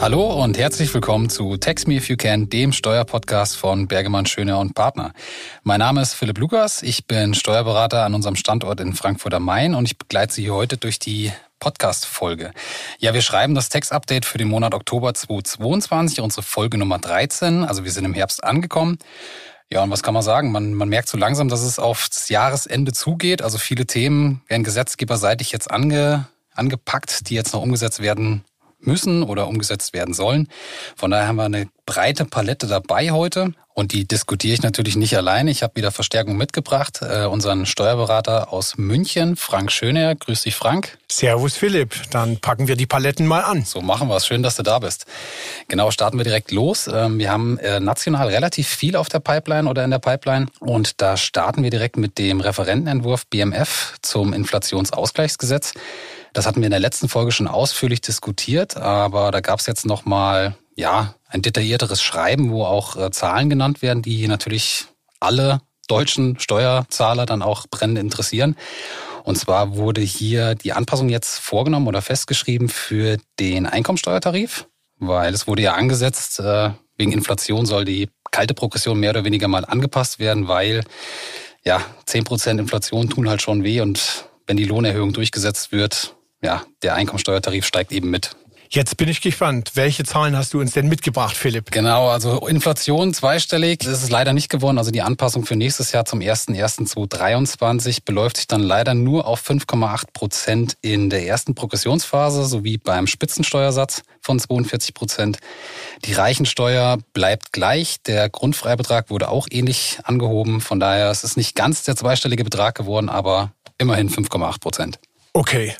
Hallo und herzlich willkommen zu Text Me If You Can, dem Steuerpodcast von Bergemann Schöner und Partner. Mein Name ist Philipp Lukas, ich bin Steuerberater an unserem Standort in Frankfurt am Main und ich begleite Sie heute durch die Podcast-Folge. Ja, wir schreiben das Text-Update für den Monat Oktober 2022, unsere Folge Nummer 13, also wir sind im Herbst angekommen. Ja, und was kann man sagen? Man, man merkt so langsam, dass es aufs Jahresende zugeht. Also viele Themen werden gesetzgeberseitig jetzt ange, angepackt, die jetzt noch umgesetzt werden müssen oder umgesetzt werden sollen. Von daher haben wir eine breite Palette dabei heute und die diskutiere ich natürlich nicht alleine. Ich habe wieder Verstärkung mitgebracht, äh, unseren Steuerberater aus München, Frank Schöner. Grüß dich, Frank. Servus, Philipp. Dann packen wir die Paletten mal an. So machen wir es. Schön, dass du da bist. Genau, starten wir direkt los. Ähm, wir haben äh, national relativ viel auf der Pipeline oder in der Pipeline und da starten wir direkt mit dem Referentenentwurf BMF zum Inflationsausgleichsgesetz. Das hatten wir in der letzten Folge schon ausführlich diskutiert, aber da gab es jetzt nochmal ja, ein detaillierteres Schreiben, wo auch äh, Zahlen genannt werden, die natürlich alle deutschen Steuerzahler dann auch brennend interessieren. Und zwar wurde hier die Anpassung jetzt vorgenommen oder festgeschrieben für den Einkommensteuertarif, weil es wurde ja angesetzt, äh, wegen Inflation soll die kalte Progression mehr oder weniger mal angepasst werden, weil ja, 10% Inflation tun halt schon weh und wenn die Lohnerhöhung durchgesetzt wird, ja, der Einkommensteuertarif steigt eben mit. Jetzt bin ich gespannt. Welche Zahlen hast du uns denn mitgebracht, Philipp? Genau, also Inflation zweistellig das ist leider nicht geworden. Also die Anpassung für nächstes Jahr zum 01.01.2023 beläuft sich dann leider nur auf 5,8 Prozent in der ersten Progressionsphase sowie beim Spitzensteuersatz von 42 Prozent. Die Reichensteuer bleibt gleich. Der Grundfreibetrag wurde auch ähnlich angehoben. Von daher ist es nicht ganz der zweistellige Betrag geworden, aber immerhin 5,8 Prozent. Okay.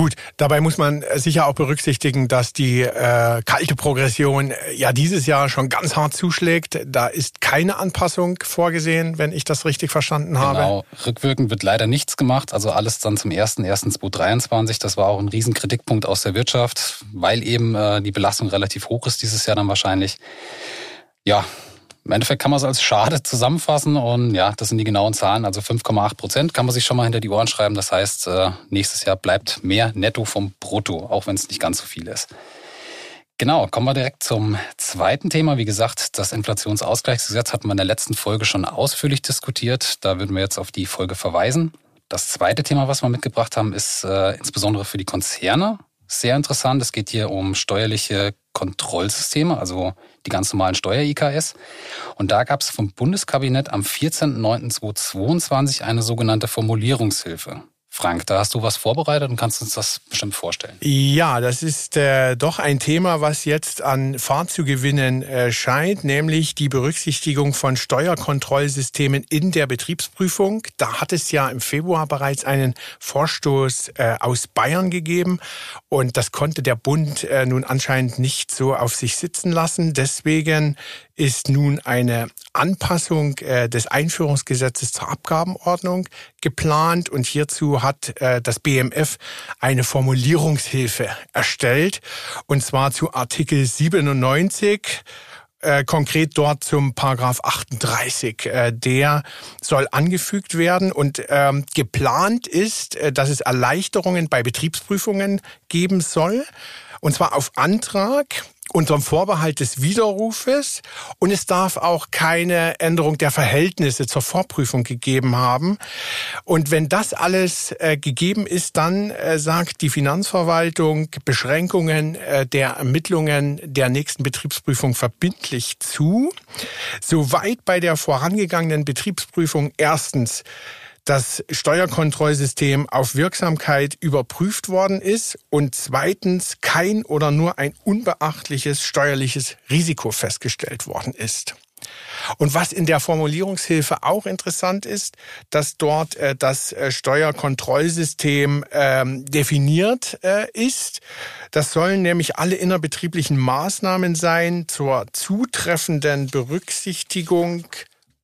Gut, dabei muss man sicher auch berücksichtigen, dass die äh, kalte Progression äh, ja dieses Jahr schon ganz hart zuschlägt. Da ist keine Anpassung vorgesehen, wenn ich das richtig verstanden habe. Genau, rückwirkend wird leider nichts gemacht. Also alles dann zum 1.1.2023. Das war auch ein Riesenkritikpunkt aus der Wirtschaft, weil eben äh, die Belastung relativ hoch ist dieses Jahr dann wahrscheinlich. Ja, im Endeffekt kann man es als schade zusammenfassen und ja, das sind die genauen Zahlen. Also 5,8 Prozent kann man sich schon mal hinter die Ohren schreiben. Das heißt, äh, nächstes Jahr bleibt mehr netto vom Brutto, auch wenn es nicht ganz so viel ist. Genau, kommen wir direkt zum zweiten Thema. Wie gesagt, das Inflationsausgleichsgesetz hatten wir in der letzten Folge schon ausführlich diskutiert. Da würden wir jetzt auf die Folge verweisen. Das zweite Thema, was wir mitgebracht haben, ist äh, insbesondere für die Konzerne sehr interessant. Es geht hier um steuerliche Kontrollsysteme, also die ganz normalen Steuer-IKS. Und da gab es vom Bundeskabinett am 14.09.2022 eine sogenannte Formulierungshilfe. Frank, da hast du was vorbereitet und kannst uns das bestimmt vorstellen. Ja, das ist äh, doch ein Thema, was jetzt an Fahrt zu gewinnen äh, scheint, nämlich die Berücksichtigung von Steuerkontrollsystemen in der Betriebsprüfung. Da hat es ja im Februar bereits einen Vorstoß äh, aus Bayern gegeben und das konnte der Bund äh, nun anscheinend nicht so auf sich sitzen lassen. Deswegen ist nun eine Anpassung äh, des Einführungsgesetzes zur Abgabenordnung geplant und hierzu hat äh, das BMF eine Formulierungshilfe erstellt und zwar zu Artikel 97 äh, konkret dort zum Paragraph 38. Äh, der soll angefügt werden und ähm, geplant ist, dass es Erleichterungen bei Betriebsprüfungen geben soll. Und zwar auf Antrag unterm Vorbehalt des Widerrufes und es darf auch keine Änderung der Verhältnisse zur Vorprüfung gegeben haben. Und wenn das alles äh, gegeben ist, dann äh, sagt die Finanzverwaltung Beschränkungen äh, der Ermittlungen der nächsten Betriebsprüfung verbindlich zu. Soweit bei der vorangegangenen Betriebsprüfung erstens das Steuerkontrollsystem auf Wirksamkeit überprüft worden ist und zweitens kein oder nur ein unbeachtliches steuerliches Risiko festgestellt worden ist. Und was in der Formulierungshilfe auch interessant ist, dass dort äh, das äh, Steuerkontrollsystem ähm, definiert äh, ist. Das sollen nämlich alle innerbetrieblichen Maßnahmen sein zur zutreffenden Berücksichtigung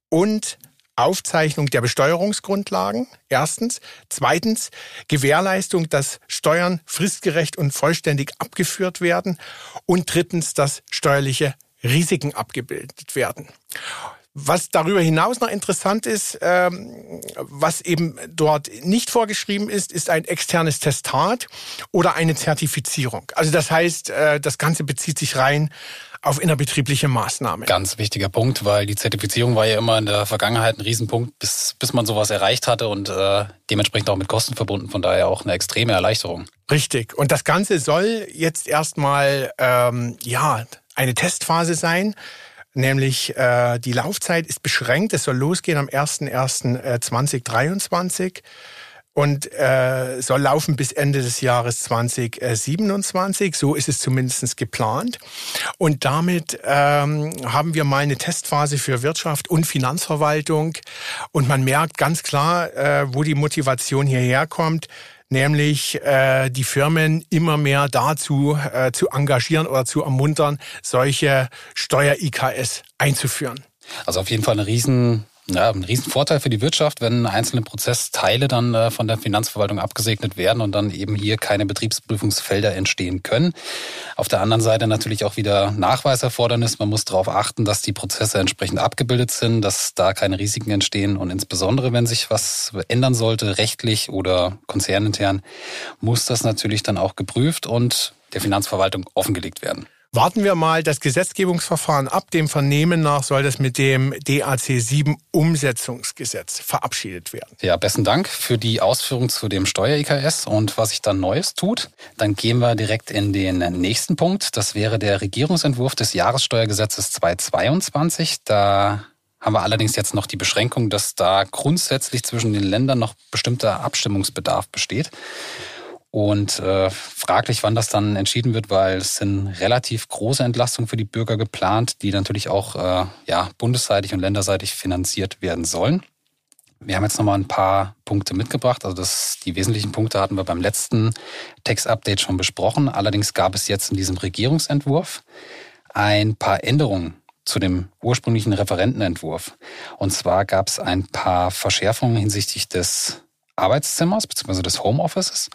und Aufzeichnung der Besteuerungsgrundlagen, erstens. Zweitens, Gewährleistung, dass Steuern fristgerecht und vollständig abgeführt werden. Und drittens, dass steuerliche Risiken abgebildet werden. Was darüber hinaus noch interessant ist, ähm, was eben dort nicht vorgeschrieben ist, ist ein externes Testat oder eine Zertifizierung. Also das heißt, äh, das Ganze bezieht sich rein auf innerbetriebliche Maßnahmen. Ganz wichtiger Punkt, weil die Zertifizierung war ja immer in der Vergangenheit ein Riesenpunkt, bis, bis man sowas erreicht hatte und äh, dementsprechend auch mit Kosten verbunden. Von daher auch eine extreme Erleichterung. Richtig. Und das Ganze soll jetzt erstmal ähm, ja eine Testphase sein. Nämlich äh, die Laufzeit ist beschränkt. Es soll losgehen am 01.01.2023 und äh, soll laufen bis Ende des Jahres 2027. So ist es zumindest geplant. Und damit ähm, haben wir mal eine Testphase für Wirtschaft und Finanzverwaltung. Und man merkt ganz klar, äh, wo die Motivation hierher kommt nämlich äh, die Firmen immer mehr dazu äh, zu engagieren oder zu ermuntern, solche Steuer-IKS einzuführen. Also auf jeden Fall eine riesen ja, ein Riesenvorteil für die Wirtschaft, wenn einzelne Prozessteile dann äh, von der Finanzverwaltung abgesegnet werden und dann eben hier keine Betriebsprüfungsfelder entstehen können. Auf der anderen Seite natürlich auch wieder Nachweiserfordernis. Man muss darauf achten, dass die Prozesse entsprechend abgebildet sind, dass da keine Risiken entstehen und insbesondere, wenn sich was ändern sollte, rechtlich oder konzernintern, muss das natürlich dann auch geprüft und der Finanzverwaltung offengelegt werden. Warten wir mal das Gesetzgebungsverfahren ab. Dem Vernehmen nach soll das mit dem DAC 7 Umsetzungsgesetz verabschiedet werden. Ja, besten Dank für die Ausführung zu dem Steuer-IKS und was sich dann Neues tut. Dann gehen wir direkt in den nächsten Punkt. Das wäre der Regierungsentwurf des Jahressteuergesetzes 2022. Da haben wir allerdings jetzt noch die Beschränkung, dass da grundsätzlich zwischen den Ländern noch bestimmter Abstimmungsbedarf besteht. Und äh, fraglich, wann das dann entschieden wird, weil es sind relativ große Entlastungen für die Bürger geplant, die natürlich auch äh, ja, bundesseitig und länderseitig finanziert werden sollen. Wir haben jetzt nochmal ein paar Punkte mitgebracht. Also das, die wesentlichen Punkte hatten wir beim letzten Text-Update schon besprochen. Allerdings gab es jetzt in diesem Regierungsentwurf ein paar Änderungen zu dem ursprünglichen Referentenentwurf. Und zwar gab es ein paar Verschärfungen hinsichtlich des Arbeitszimmers bzw. des Homeoffices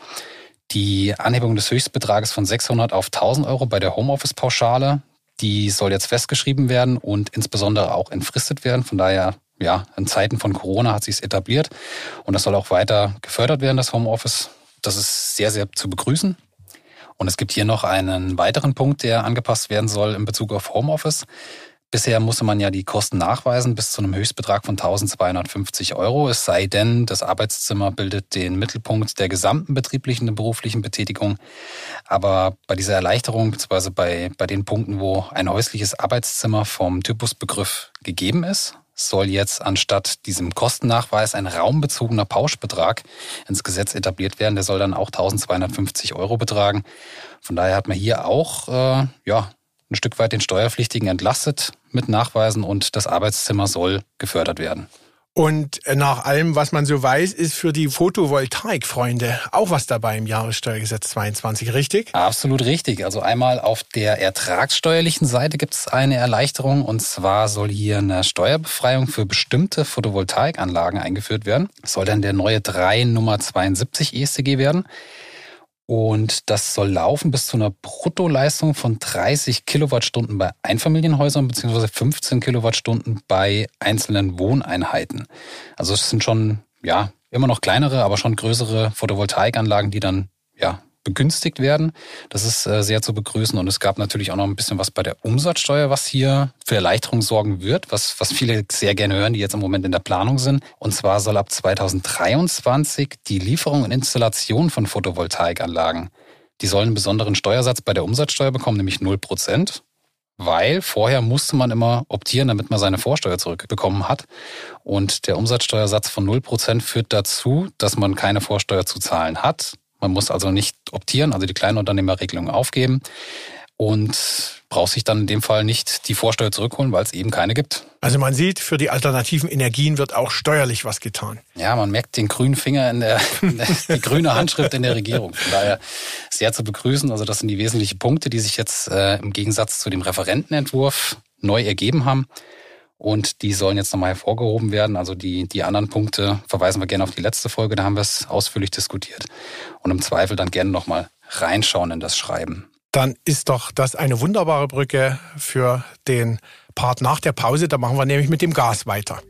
die Anhebung des Höchstbetrages von 600 auf 1000 Euro bei der Homeoffice-Pauschale, die soll jetzt festgeschrieben werden und insbesondere auch entfristet werden. Von daher, ja, in Zeiten von Corona hat sich es etabliert und das soll auch weiter gefördert werden, das Homeoffice. Das ist sehr, sehr zu begrüßen. Und es gibt hier noch einen weiteren Punkt, der angepasst werden soll in Bezug auf Homeoffice. Bisher musste man ja die Kosten nachweisen bis zu einem Höchstbetrag von 1250 Euro. Es sei denn, das Arbeitszimmer bildet den Mittelpunkt der gesamten betrieblichen und beruflichen Betätigung. Aber bei dieser Erleichterung, beziehungsweise bei, bei den Punkten, wo ein häusliches Arbeitszimmer vom Typusbegriff gegeben ist, soll jetzt anstatt diesem Kostennachweis ein raumbezogener Pauschbetrag ins Gesetz etabliert werden. Der soll dann auch 1250 Euro betragen. Von daher hat man hier auch äh, ja, ein Stück weit den Steuerpflichtigen entlastet mit Nachweisen und das Arbeitszimmer soll gefördert werden. Und nach allem, was man so weiß, ist für die Photovoltaik-Freunde auch was dabei im Jahressteuergesetz 22, richtig? Absolut richtig. Also einmal auf der ertragssteuerlichen Seite gibt es eine Erleichterung und zwar soll hier eine Steuerbefreiung für bestimmte Photovoltaikanlagen eingeführt werden. Das soll dann der neue 3 Nummer 72 ESTG werden. Und das soll laufen bis zu einer Bruttoleistung von 30 Kilowattstunden bei Einfamilienhäusern beziehungsweise 15 Kilowattstunden bei einzelnen Wohneinheiten. Also es sind schon, ja, immer noch kleinere, aber schon größere Photovoltaikanlagen, die dann, ja, begünstigt werden. Das ist äh, sehr zu begrüßen. Und es gab natürlich auch noch ein bisschen was bei der Umsatzsteuer, was hier für Erleichterung sorgen wird, was, was viele sehr gerne hören, die jetzt im Moment in der Planung sind. Und zwar soll ab 2023 die Lieferung und Installation von Photovoltaikanlagen, die sollen einen besonderen Steuersatz bei der Umsatzsteuer bekommen, nämlich 0 Prozent weil vorher musste man immer optieren, damit man seine Vorsteuer zurückbekommen hat. Und der Umsatzsteuersatz von 0% führt dazu, dass man keine Vorsteuer zu zahlen hat. Man muss also nicht optieren, also die Kleinunternehmerregelung aufgeben und braucht sich dann in dem Fall nicht die Vorsteuer zurückholen, weil es eben keine gibt. Also man sieht, für die alternativen Energien wird auch steuerlich was getan. Ja, man merkt den grünen Finger in der, die grüne Handschrift in der Regierung. Von daher sehr zu begrüßen. Also das sind die wesentlichen Punkte, die sich jetzt äh, im Gegensatz zu dem Referentenentwurf neu ergeben haben. Und die sollen jetzt nochmal hervorgehoben werden. Also die, die anderen Punkte verweisen wir gerne auf die letzte Folge, da haben wir es ausführlich diskutiert. Und im Zweifel dann gerne nochmal reinschauen in das Schreiben. Dann ist doch das eine wunderbare Brücke für den Part nach der Pause. Da machen wir nämlich mit dem Gas weiter.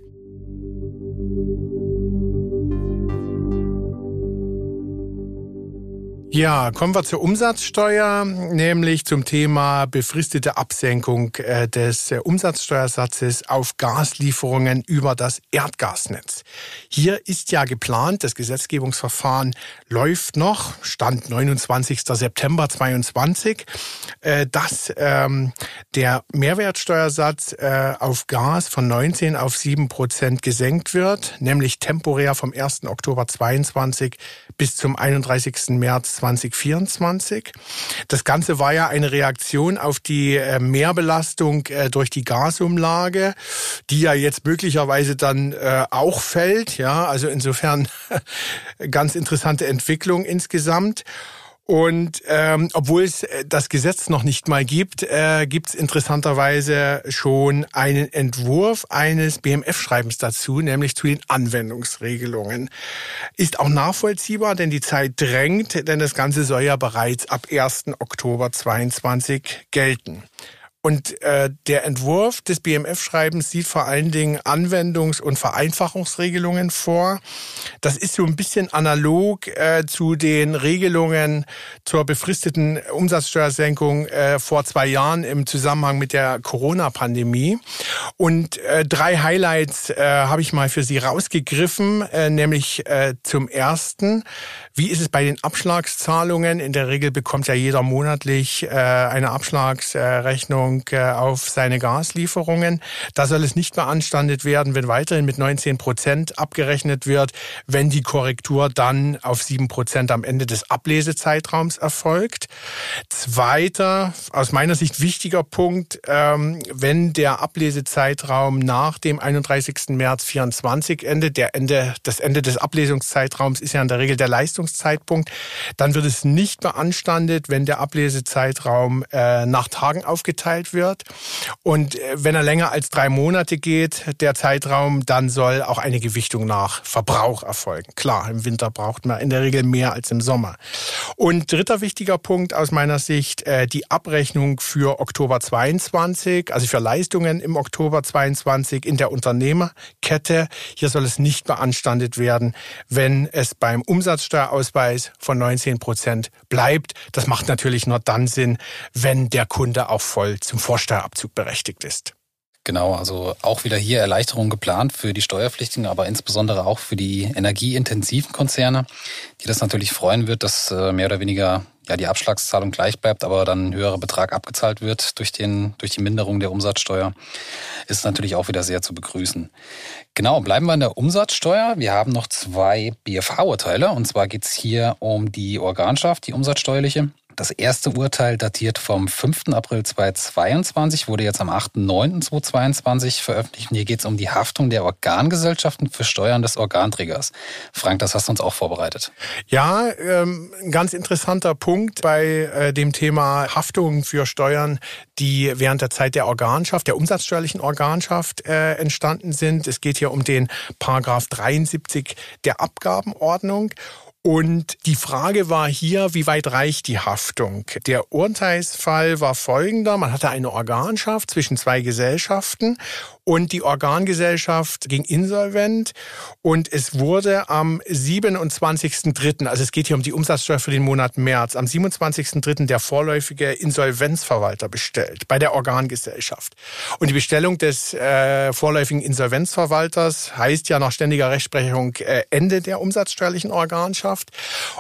Ja, kommen wir zur Umsatzsteuer, nämlich zum Thema befristete Absenkung äh, des äh, Umsatzsteuersatzes auf Gaslieferungen über das Erdgasnetz. Hier ist ja geplant, das Gesetzgebungsverfahren läuft noch, Stand 29. September 22, äh, dass ähm, der Mehrwertsteuersatz auf Gas von 19 auf 7 Prozent gesenkt wird, nämlich temporär vom 1. Oktober 22 bis zum 31. März 2024. Das Ganze war ja eine Reaktion auf die äh, Mehrbelastung äh, durch die Gasumlage, die ja jetzt möglicherweise dann äh, auch fällt. Ja, also insofern ganz interessante Entwicklung insgesamt. Und ähm, obwohl es äh, das Gesetz noch nicht mal gibt, äh, gibt es interessanterweise schon einen Entwurf eines BMF-Schreibens dazu, nämlich zu den Anwendungsregelungen. Ist auch nachvollziehbar, denn die Zeit drängt, denn das Ganze soll ja bereits ab 1. Oktober 22 gelten. Und äh, der Entwurf des BMF-Schreibens sieht vor allen Dingen Anwendungs- und Vereinfachungsregelungen vor. Das ist so ein bisschen analog äh, zu den Regelungen zur befristeten Umsatzsteuersenkung äh, vor zwei Jahren im Zusammenhang mit der Corona-Pandemie. Und äh, drei Highlights äh, habe ich mal für Sie rausgegriffen, äh, nämlich äh, zum ersten, wie ist es bei den Abschlagszahlungen? In der Regel bekommt ja jeder monatlich äh, eine Abschlagsrechnung Beschränkung äh, auf seine Gaslieferungen. Da soll es nicht beanstandet werden, wenn weiterhin mit 19 Prozent abgerechnet wird, wenn die Korrektur dann auf 7 Prozent am Ende des Ablesezeitraums erfolgt. Zweiter, aus meiner Sicht wichtiger Punkt, ähm, wenn der Ablesezeitraum nach dem 31. März 24 endet, der Ende, das Ende des Ablesungszeitraums ist ja in der Regel der Leistungszeitpunkt, dann wird es nicht beanstandet, wenn der Ablesezeitraum äh, nach Tagen aufgeteilt beurteilt wird. Und äh, wenn er länger als drei Monate geht, der Zeitraum, dann soll auch eine Gewichtung nach Verbrauch erfolgen. Klar, im Winter braucht man in der Regel mehr als im Sommer. Und dritter wichtiger Punkt aus meiner Sicht, äh, die Abrechnung für Oktober 22, also für Leistungen im Oktober 22 in der Unternehmerkette. Hier soll es nicht beanstandet werden, wenn es beim Umsatzsteuerausweis von 19 Prozent bleibt. Das macht natürlich nur dann Sinn, wenn der Kunde auch voll zum Vorsteuerabzug berechtigt ist. Genau, also auch wieder hier Erleichterungen geplant für die Steuerpflichtigen, aber insbesondere auch für die energieintensiven Konzerne, die das natürlich freuen wird, dass äh, mehr oder weniger ja die Abschlagszahlung gleich bleibt, aber dann ein höherer Betrag abgezahlt wird durch den durch die Minderung der Umsatzsteuer, ist natürlich auch wieder sehr zu begrüßen. Genau, bleiben wir in der Umsatzsteuer. Wir haben noch zwei BFH-Urteile und zwar geht's hier um die Organschaft, die umsatzsteuerliche. Das erste Urteil datiert vom 5. April 2022, wurde jetzt am 8.9.2022 veröffentlicht. Und hier geht es um die Haftung der Organgesellschaften für Steuern des Organträgers. Frank, das hast du uns auch vorbereitet. Ja, ähm, ein ganz interessanter Punkt bei äh, dem Thema Haftung für Steuern, die während der Zeit der Organschaft, der umsatzsteuerlichen Organschaft äh, entstanden sind. Es geht hier um den Paragraph 73 der Abgabenordnung. Und die Frage war hier, wie weit reicht die Haftung? Der Urteilsfall war folgender. Man hatte eine Organschaft zwischen zwei Gesellschaften und die Organgesellschaft ging insolvent und es wurde am 27.3., also es geht hier um die Umsatzsteuer für den Monat März, am 27.3. der vorläufige Insolvenzverwalter bestellt bei der Organgesellschaft. Und die Bestellung des äh, vorläufigen Insolvenzverwalters heißt ja nach ständiger Rechtsprechung äh, Ende der umsatzsteuerlichen Organschaft.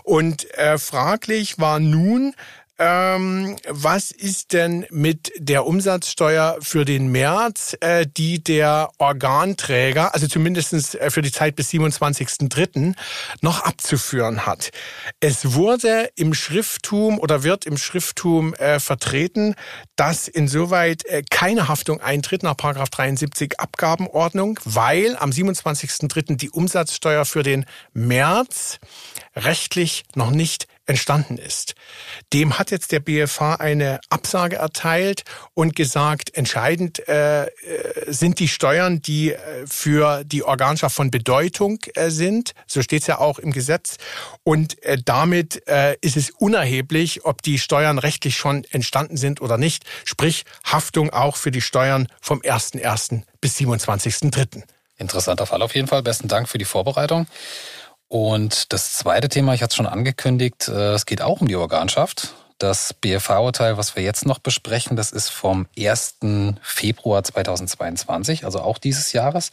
Und äh, fraglich war nun, ähm, was ist denn mit der Umsatzsteuer für den März, äh, die der Organträger, also zumindest äh, für die Zeit bis 27.03. noch abzuführen hat? Es wurde im Schrifttum oder wird im Schrifttum äh, vertreten, dass insoweit äh, keine Haftung eintritt nach 73 Abgabenordnung, weil am 27.03. die Umsatzsteuer für den März rechtlich noch nicht entstanden ist. Dem hat jetzt der BFH eine Absage erteilt und gesagt, entscheidend äh, äh, sind die Steuern, die äh, für die Organschaft von Bedeutung äh, sind. So steht es ja auch im Gesetz. Und äh, damit äh, ist es unerheblich, ob die Steuern rechtlich schon entstanden sind oder nicht. Sprich, Haftung auch für die Steuern vom 1.1. bis 27.3. Interessanter Fall auf jeden Fall. Besten Dank für die Vorbereitung. Und das zweite Thema, ich hatte es schon angekündigt, äh, es geht auch um die Organschaft. Das BFH-Urteil, was wir jetzt noch besprechen, das ist vom 1. Februar 2022, also auch dieses Jahres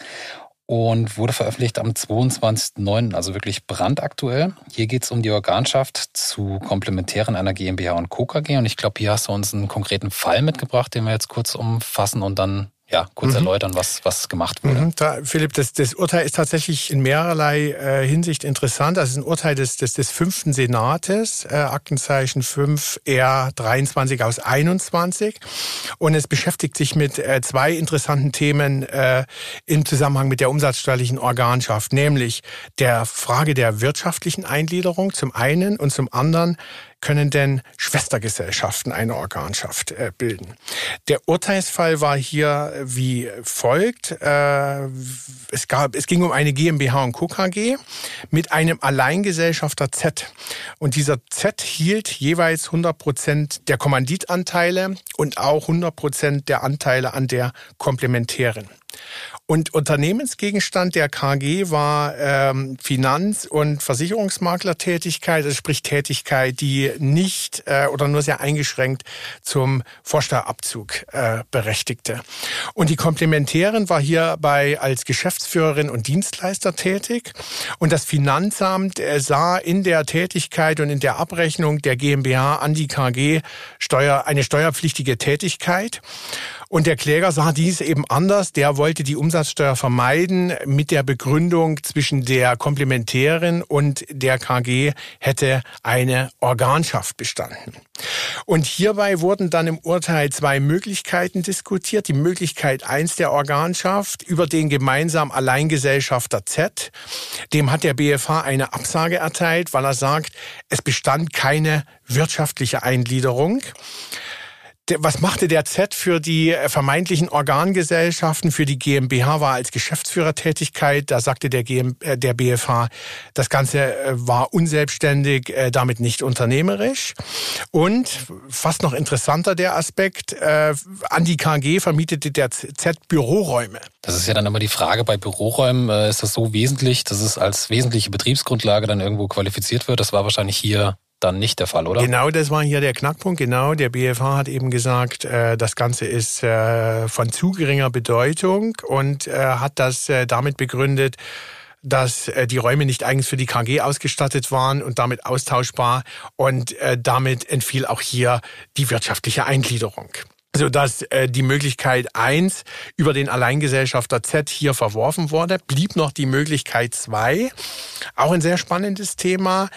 und wurde veröffentlicht am 22.09., also wirklich brandaktuell. Hier geht es um die Organschaft zu Komplementären einer GmbH und Co. KG. Und ich glaube, hier hast du uns einen konkreten Fall mitgebracht, den wir jetzt kurz umfassen und dann ja, kurz mhm. erläutern, was, was gemacht wurde. Mhm. Da, Philipp, das, das Urteil ist tatsächlich in mehrerlei äh, Hinsicht interessant. Das ist ein Urteil des, des, des fünften Senates, äh, Aktenzeichen 5 R 23 aus 21. Und es beschäftigt sich mit äh, zwei interessanten Themen äh, im Zusammenhang mit der umsatzsteuerlichen Organschaft, nämlich der Frage der wirtschaftlichen Eingliederung zum einen und zum anderen können denn Schwestergesellschaften eine Organschaft äh, bilden? Der Urteilsfall war hier wie folgt. Äh, es, gab, es ging um eine GmbH und Co. KG mit einem Alleingesellschafter Z. Und dieser Z hielt jeweils 100 Prozent der Kommanditanteile und auch 100 Prozent der Anteile an der Komplementären. Und Unternehmensgegenstand der KG war ähm, Finanz- und Versicherungsmaklertätigkeit, also sprich Tätigkeit, die nicht äh, oder nur sehr eingeschränkt zum Vorsteuerabzug äh, berechtigte. Und die Komplementärin war hierbei als Geschäftsführerin und Dienstleister tätig. Und das Finanzamt äh, sah in der Tätigkeit und in der Abrechnung der GmbH an die KG Steuer, eine steuerpflichtige Tätigkeit. Und der Kläger sah dies eben anders. Der wollte die Umsatzsteuer vermeiden mit der Begründung zwischen der Komplementärin und der KG hätte eine Organschaft bestanden. Und hierbei wurden dann im Urteil zwei Möglichkeiten diskutiert. Die Möglichkeit eins der Organschaft über den gemeinsamen Alleingesellschafter Z. Dem hat der BFH eine Absage erteilt, weil er sagt, es bestand keine wirtschaftliche Eingliederung was machte der Z für die äh, vermeintlichen Organgesellschaften, für die GmbH war als Geschäftsführertätigkeit. Da sagte der, GM, äh, der BFH, das Ganze äh, war unselbstständig, damit nicht unternehmerisch. Und fast noch interessanter der Aspekt, an die KG vermietete der Z Büroräume. Das ist ja dann immer die Frage bei Büroräumen, ist das so wesentlich, dass es als wesentliche Betriebsgrundlage dann irgendwo qualifiziert wird? Das war wahrscheinlich hier dann nicht der Fall, oder? Genau, das war hier der Knackpunkt. Genau, der BFH hat eben gesagt, äh, das Ganze ist äh, von zu geringer Bedeutung und äh, hat das damit begründet, dass die Räume nicht eigens für die KG ausgestattet waren und damit austauschbar und damit entfiel auch hier die wirtschaftliche Eingliederung so dass äh, die Möglichkeit eins über den Alleingesellschafter Z hier verworfen wurde, blieb noch die Möglichkeit zwei, auch ein sehr spannendes Thema,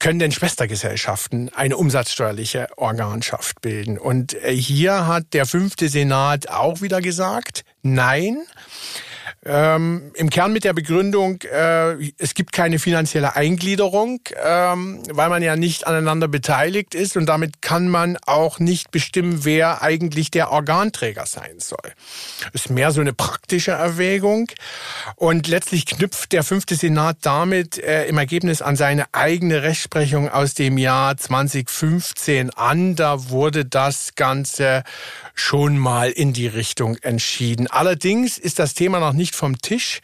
können denn Schwestergesellschaften eine umsatzsteuerliche Organschaft bilden? Und äh, hier hat der fünfte Senat auch wieder gesagt, nein. Ähm, Im Kern mit der Begründung, äh, es gibt keine finanzielle Eingliederung, ähm, weil man ja nicht aneinander beteiligt ist und damit kann man auch nicht bestimmen, wer eigentlich der Organträger sein soll. Ist mehr so eine praktische Erwägung und letztlich knüpft der fünfte Senat damit äh, im Ergebnis an seine eigene Rechtsprechung aus dem Jahr 2015 an. Da wurde das Ganze schon mal in die Richtung entschieden. Allerdings ist das Thema noch nicht vom Tisch.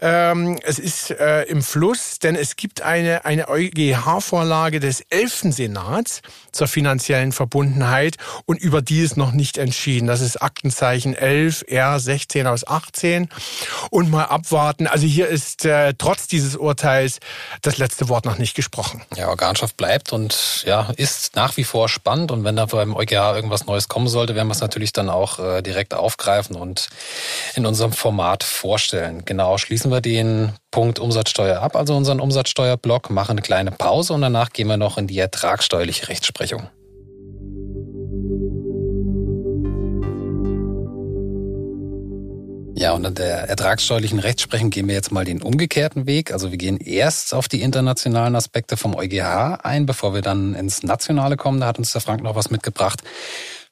Ähm, es ist äh, im Fluss, denn es gibt eine, eine EuGH-Vorlage des 11. Senats zur finanziellen Verbundenheit und über die ist noch nicht entschieden. Das ist Aktenzeichen 11 R 16 aus 18 und mal abwarten. Also hier ist äh, trotz dieses Urteils das letzte Wort noch nicht gesprochen. Ja, Organschaft bleibt und ja, ist nach wie vor spannend und wenn da beim EuGH irgendwas Neues kommen sollte, werden wir es natürlich dann auch äh, direkt aufgreifen und in unserem Format vorstellen. Genau, schließen schließen wir den Punkt Umsatzsteuer ab, also unseren Umsatzsteuerblock, machen eine kleine Pause und danach gehen wir noch in die ertragsteuerliche Ja, und an der ertragssteuerlichen Rechtsprechung gehen wir jetzt mal den umgekehrten Weg. Also wir gehen erst auf die internationalen Aspekte vom EuGH ein, bevor wir dann ins Nationale kommen. Da hat uns der Frank noch was mitgebracht.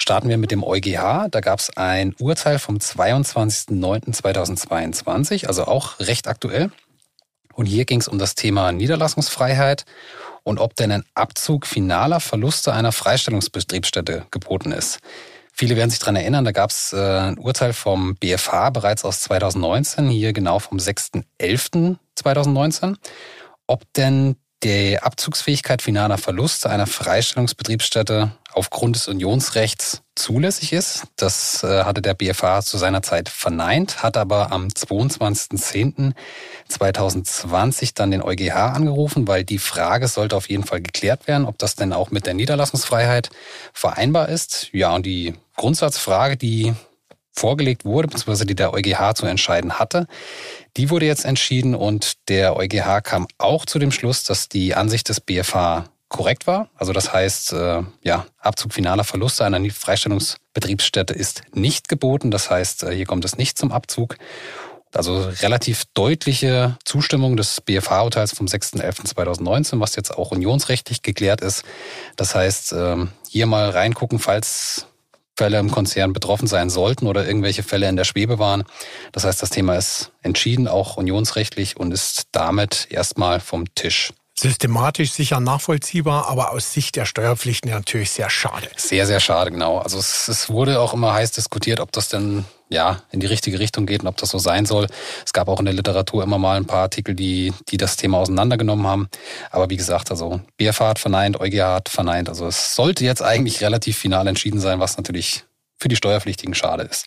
Starten wir mit dem EuGH. Da gab es ein Urteil vom 22.09.2022, also auch recht aktuell. Und hier ging es um das Thema Niederlassungsfreiheit und ob denn ein Abzug finaler Verluste einer Freistellungsbetriebsstätte geboten ist. Viele werden sich daran erinnern, da gab es äh, ein Urteil vom BFH bereits aus 2019, hier genau vom 6.11.2019, ob denn die Abzugsfähigkeit finaler Verluste einer Freistellungsbetriebsstätte aufgrund des Unionsrechts zulässig ist. Das äh, hatte der BFH zu seiner Zeit verneint, hat aber am 22.10.2020 dann den EuGH angerufen, weil die Frage sollte auf jeden Fall geklärt werden, ob das denn auch mit der Niederlassungsfreiheit vereinbar ist. Ja, und die Grundsatzfrage, die vorgelegt wurde, beziehungsweise die der EuGH zu entscheiden hatte, die wurde jetzt entschieden und der EuGH kam auch zu dem Schluss, dass die Ansicht des BFH korrekt war. Also das heißt, äh, ja, Abzug finaler Verluste einer Freistellungsbetriebsstätte ist nicht geboten. Das heißt, äh, hier kommt es nicht zum Abzug. Also relativ deutliche Zustimmung des BFH-Urteils vom 6.11.2019, was jetzt auch unionsrechtlich geklärt ist. Das heißt, äh, hier mal reingucken, falls Fälle im Konzern betroffen sein sollten oder irgendwelche Fälle in der Schwebe waren. Das heißt, das Thema ist entschieden, auch unionsrechtlich und ist damit erstmal vom Tisch systematisch sicher nachvollziehbar, aber aus Sicht der Steuerpflichten natürlich sehr schade. Sehr, sehr schade, genau. Also es, es, wurde auch immer heiß diskutiert, ob das denn ja in die richtige Richtung geht und ob das so sein soll. Es gab auch in der Literatur immer mal ein paar Artikel, die, die das Thema auseinandergenommen haben. Aber wie gesagt, also BFH hat verneint, EuGH hat verneint. Also es sollte jetzt eigentlich relativ final entschieden sein, was natürlich für die Steuerpflichtigen schade ist.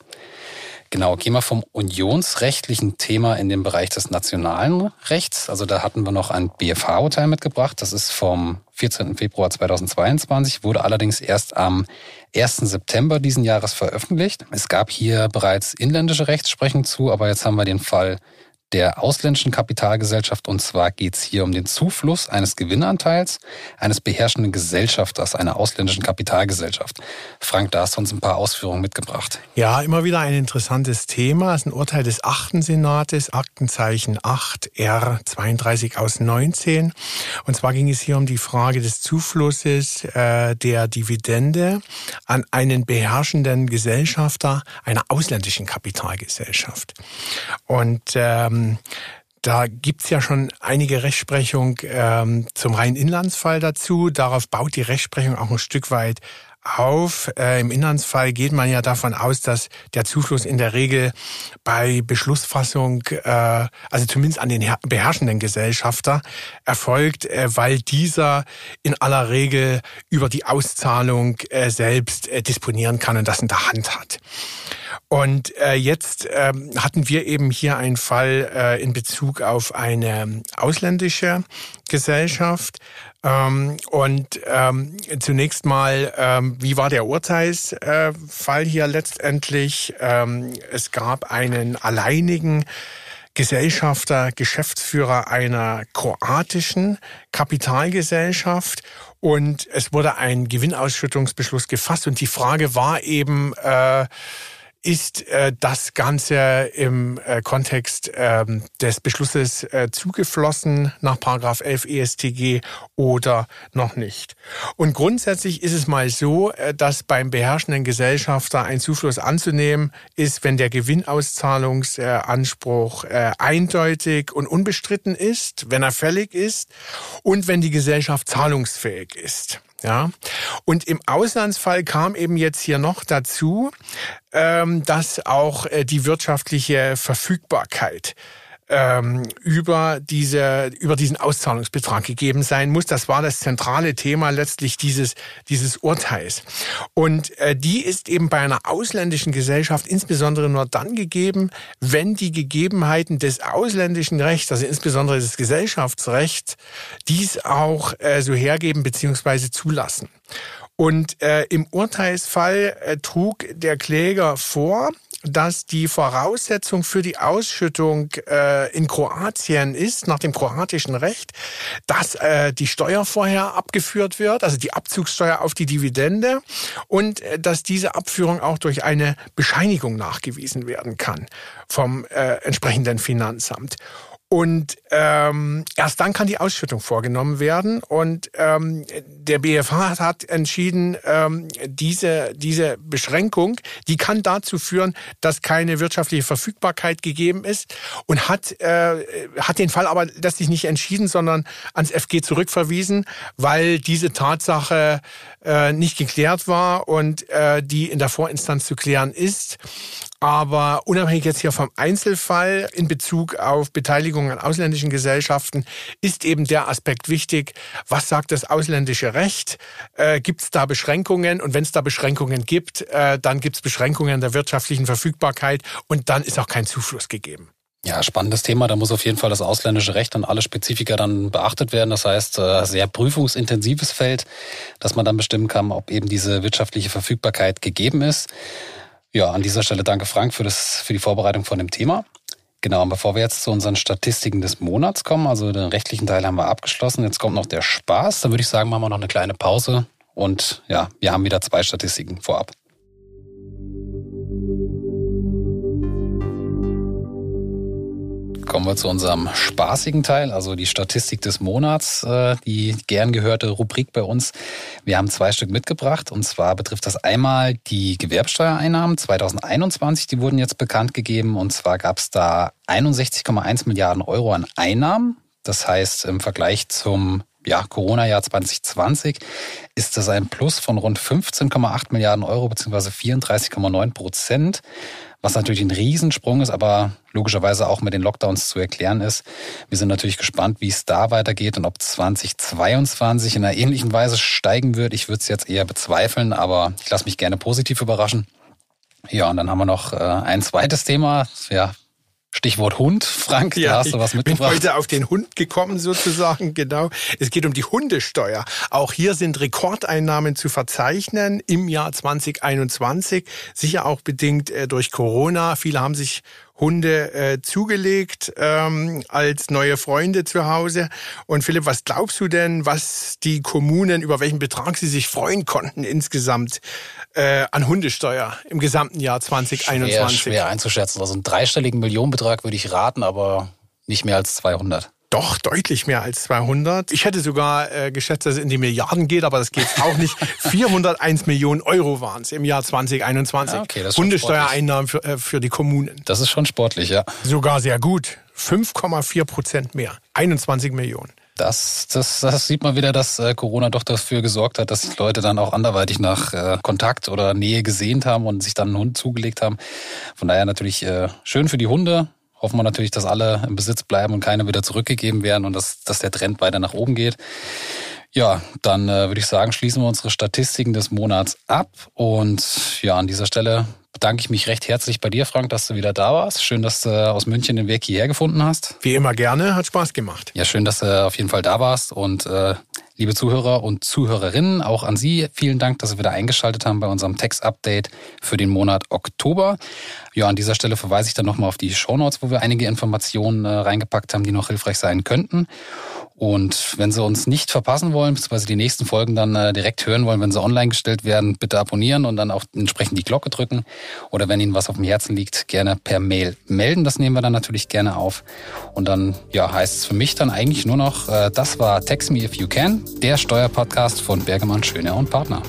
Genau, gehen wir vom unionsrechtlichen Thema in den Bereich des nationalen Rechts. Also da hatten wir noch ein BFH-Urteil mitgebracht. Das ist vom 14. Februar 2022, wurde allerdings erst am 1. September diesen Jahres veröffentlicht. Es gab hier bereits inländische Rechtsprechung zu, aber jetzt haben wir den Fall der ausländischen Kapitalgesellschaft. Und zwar geht es hier um den Zufluss eines Gewinnanteils eines beherrschenden Gesellschafters einer ausländischen Kapitalgesellschaft. Frank, da hast du uns ein paar Ausführungen mitgebracht. Ja, immer wieder ein interessantes Thema. Es ist ein Urteil des achten Senates, Aktenzeichen 8 R 32 aus 19. Und zwar ging es hier um die Frage des Zuflusses äh, der Dividende an einen beherrschenden Gesellschafter einer ausländischen Kapitalgesellschaft. Und ähm, ähm, da gibt's ja schon einige Rechtsprechung ähm, zum reinen Inlandsfall dazu. Darauf baut die Rechtsprechung auch ein Stück weit auf. Äh, Im Inlandsfall geht man ja davon aus, dass der Zufluss in der Regel bei Beschlussfassung, äh, also zumindest an den beherrschenden Gesellschafter, erfolgt, äh, weil dieser in aller Regel über die Auszahlung äh, selbst äh, disponieren kann und das in der Hand hat. Und äh, jetzt ähm, hatten wir eben hier einen Fall äh, in Bezug auf eine ausländische Gesellschaft. Ähm, und ähm, zunächst mal, ähm, wie war der Urteilsfall hier letztendlich? Ähm, es gab einen alleinigen Gesellschafter, Geschäftsführer einer kroatischen Kapitalgesellschaft und es wurde ein Gewinnausschüttungsbeschluss gefasst und die Frage war eben, äh, ist äh, das Ganze im äh, Kontext ähm, des Beschlusses äh, zugeflossen nach Paragraph 11 ESTG oder noch nicht? Und grundsätzlich ist es mal so, äh, dass beim beherrschenden Gesellschafter ein Zufluss anzunehmen ist, wenn der Gewinnauszahlungsanspruch äh, eindeutig und unbestritten ist, wenn er fällig ist und wenn die Gesellschaft zahlungsfähig ist. Ja, und im Auslandsfall kam eben jetzt hier noch dazu, ähm, dass auch äh, die wirtschaftliche Verfügbarkeit ähm, über diese über diesen Auszahlungsbetrag gegeben sein muss. Das war das zentrale Thema letztlich dieses dieses Urteils. Und äh, die ist eben bei einer ausländischen Gesellschaft insbesondere nur dann gegeben, wenn die Gegebenheiten des ausländischen Rechts, also insbesondere des Gesellschaftsrechts, dies auch äh, so hergeben beziehungsweise zulassen. Und äh, im Urteilsfall äh, trug der Kläger vor, dass die Voraussetzung für die Ausschüttung äh, in Kroatien ist, nach dem kroatischen Recht, dass äh, die Steuer vorher abgeführt wird, also die Abzugssteuer auf die Dividende und äh, dass diese Abführung auch durch eine Bescheinigung nachgewiesen werden kann vom äh, entsprechenden Finanzamt. Und ähm, erst dann kann die Ausschüttung vorgenommen werden. Und ähm, der BFH hat entschieden, ähm, diese, diese Beschränkung, die kann dazu führen, dass keine wirtschaftliche Verfügbarkeit gegeben ist und hat, äh, hat den Fall aber letztlich nicht entschieden, sondern ans FG zurückverwiesen, weil diese Tatsache äh, nicht geklärt war und äh, die in der Vorinstanz zu klären ist. Aber unabhängig jetzt hier vom Einzelfall in Bezug auf Beteiligung an ausländischen Gesellschaften ist eben der Aspekt wichtig. Was sagt das ausländische Recht? Äh, gibt es da Beschränkungen? Und wenn es da Beschränkungen gibt, äh, dann gibt es Beschränkungen der wirtschaftlichen Verfügbarkeit und dann ist auch kein Zufluss gegeben. Ja, spannendes Thema. Da muss auf jeden Fall das ausländische Recht und alle Spezifika dann beachtet werden. Das heißt, äh, sehr prüfungsintensives Feld, dass man dann bestimmen kann, ob eben diese wirtschaftliche Verfügbarkeit gegeben ist. Ja, an dieser Stelle danke Frank für, das, für die Vorbereitung von dem Thema. Genau, und bevor wir jetzt zu unseren Statistiken des Monats kommen, also den rechtlichen Teil haben wir abgeschlossen, jetzt kommt noch der Spaß, dann würde ich sagen, machen wir noch eine kleine Pause und ja, wir haben wieder zwei Statistiken vorab. Kommen wir zu unserem spaßigen Teil, also die Statistik des Monats, äh, die gern gehörte Rubrik bei uns. Wir haben zwei Stück mitgebracht und zwar betrifft das einmal die Gewerbsteuereinnahmen 2021, die wurden jetzt bekannt gegeben und zwar gab es da 61,1 Milliarden Euro an Einnahmen. Das heißt, im Vergleich zum ja, Corona-Jahr 2020 ist das ein Plus von rund 15,8 Milliarden Euro bzw. 34,9 Prozent was natürlich ein Riesensprung ist, aber logischerweise auch mit den Lockdowns zu erklären ist. Wir sind natürlich gespannt, wie es da weitergeht und ob 2022 in einer ähnlichen Weise steigen wird. Ich würde es jetzt eher bezweifeln, aber ich lasse mich gerne positiv überraschen. Ja, und dann haben wir noch äh, ein zweites Thema. Ja, Stichwort Hund, Frank, ja, da hast du was mitgebracht. Ich bin heute auf den Hund gekommen sozusagen, genau. Es geht um die Hundesteuer. Auch hier sind Rekordeinnahmen zu verzeichnen im Jahr 2021, sicher auch bedingt äh, durch Corona. Viele haben sich Hunde äh, zugelegt ähm, als neue Freunde zu Hause. Und Philipp, was glaubst du denn, was die Kommunen, über welchen Betrag sie sich freuen konnten insgesamt äh, an Hundesteuer im gesamten Jahr 2021? Schwer, schwer einzuschätzen. Also einen dreistelligen Millionenbetrag würde ich raten, aber nicht mehr als 200. Doch, deutlich mehr als 200. Ich hätte sogar äh, geschätzt, dass es in die Milliarden geht, aber das geht auch nicht. 401 Millionen Euro waren es im Jahr 2021. Ja, okay, das Hundesteuereinnahmen für, äh, für die Kommunen. Das ist schon sportlich, ja. Sogar sehr gut. 5,4 Prozent mehr. 21 Millionen. Das, das, das sieht man wieder, dass äh, Corona doch dafür gesorgt hat, dass die Leute dann auch anderweitig nach äh, Kontakt oder Nähe gesehnt haben und sich dann einen Hund zugelegt haben. Von daher natürlich äh, schön für die Hunde, hoffen wir natürlich, dass alle im Besitz bleiben und keine wieder zurückgegeben werden und dass, dass der Trend weiter nach oben geht. Ja, dann äh, würde ich sagen, schließen wir unsere Statistiken des Monats ab. Und ja, an dieser Stelle bedanke ich mich recht herzlich bei dir, Frank, dass du wieder da warst. Schön, dass du aus München den Weg hierher gefunden hast. Wie immer gerne, hat Spaß gemacht. Ja, schön, dass du auf jeden Fall da warst. Und äh, liebe Zuhörer und Zuhörerinnen, auch an Sie vielen Dank, dass Sie wieder eingeschaltet haben bei unserem Text-Update für den Monat Oktober. Ja, an dieser Stelle verweise ich dann nochmal auf die Shownotes, wo wir einige Informationen äh, reingepackt haben, die noch hilfreich sein könnten. Und wenn Sie uns nicht verpassen wollen, beziehungsweise die nächsten Folgen dann äh, direkt hören wollen, wenn sie online gestellt werden, bitte abonnieren und dann auch entsprechend die Glocke drücken. Oder wenn Ihnen was auf dem Herzen liegt, gerne per Mail melden. Das nehmen wir dann natürlich gerne auf. Und dann ja, heißt es für mich dann eigentlich nur noch, äh, das war Text Me If You Can, der Steuerpodcast von Bergemann, Schöner und Partner.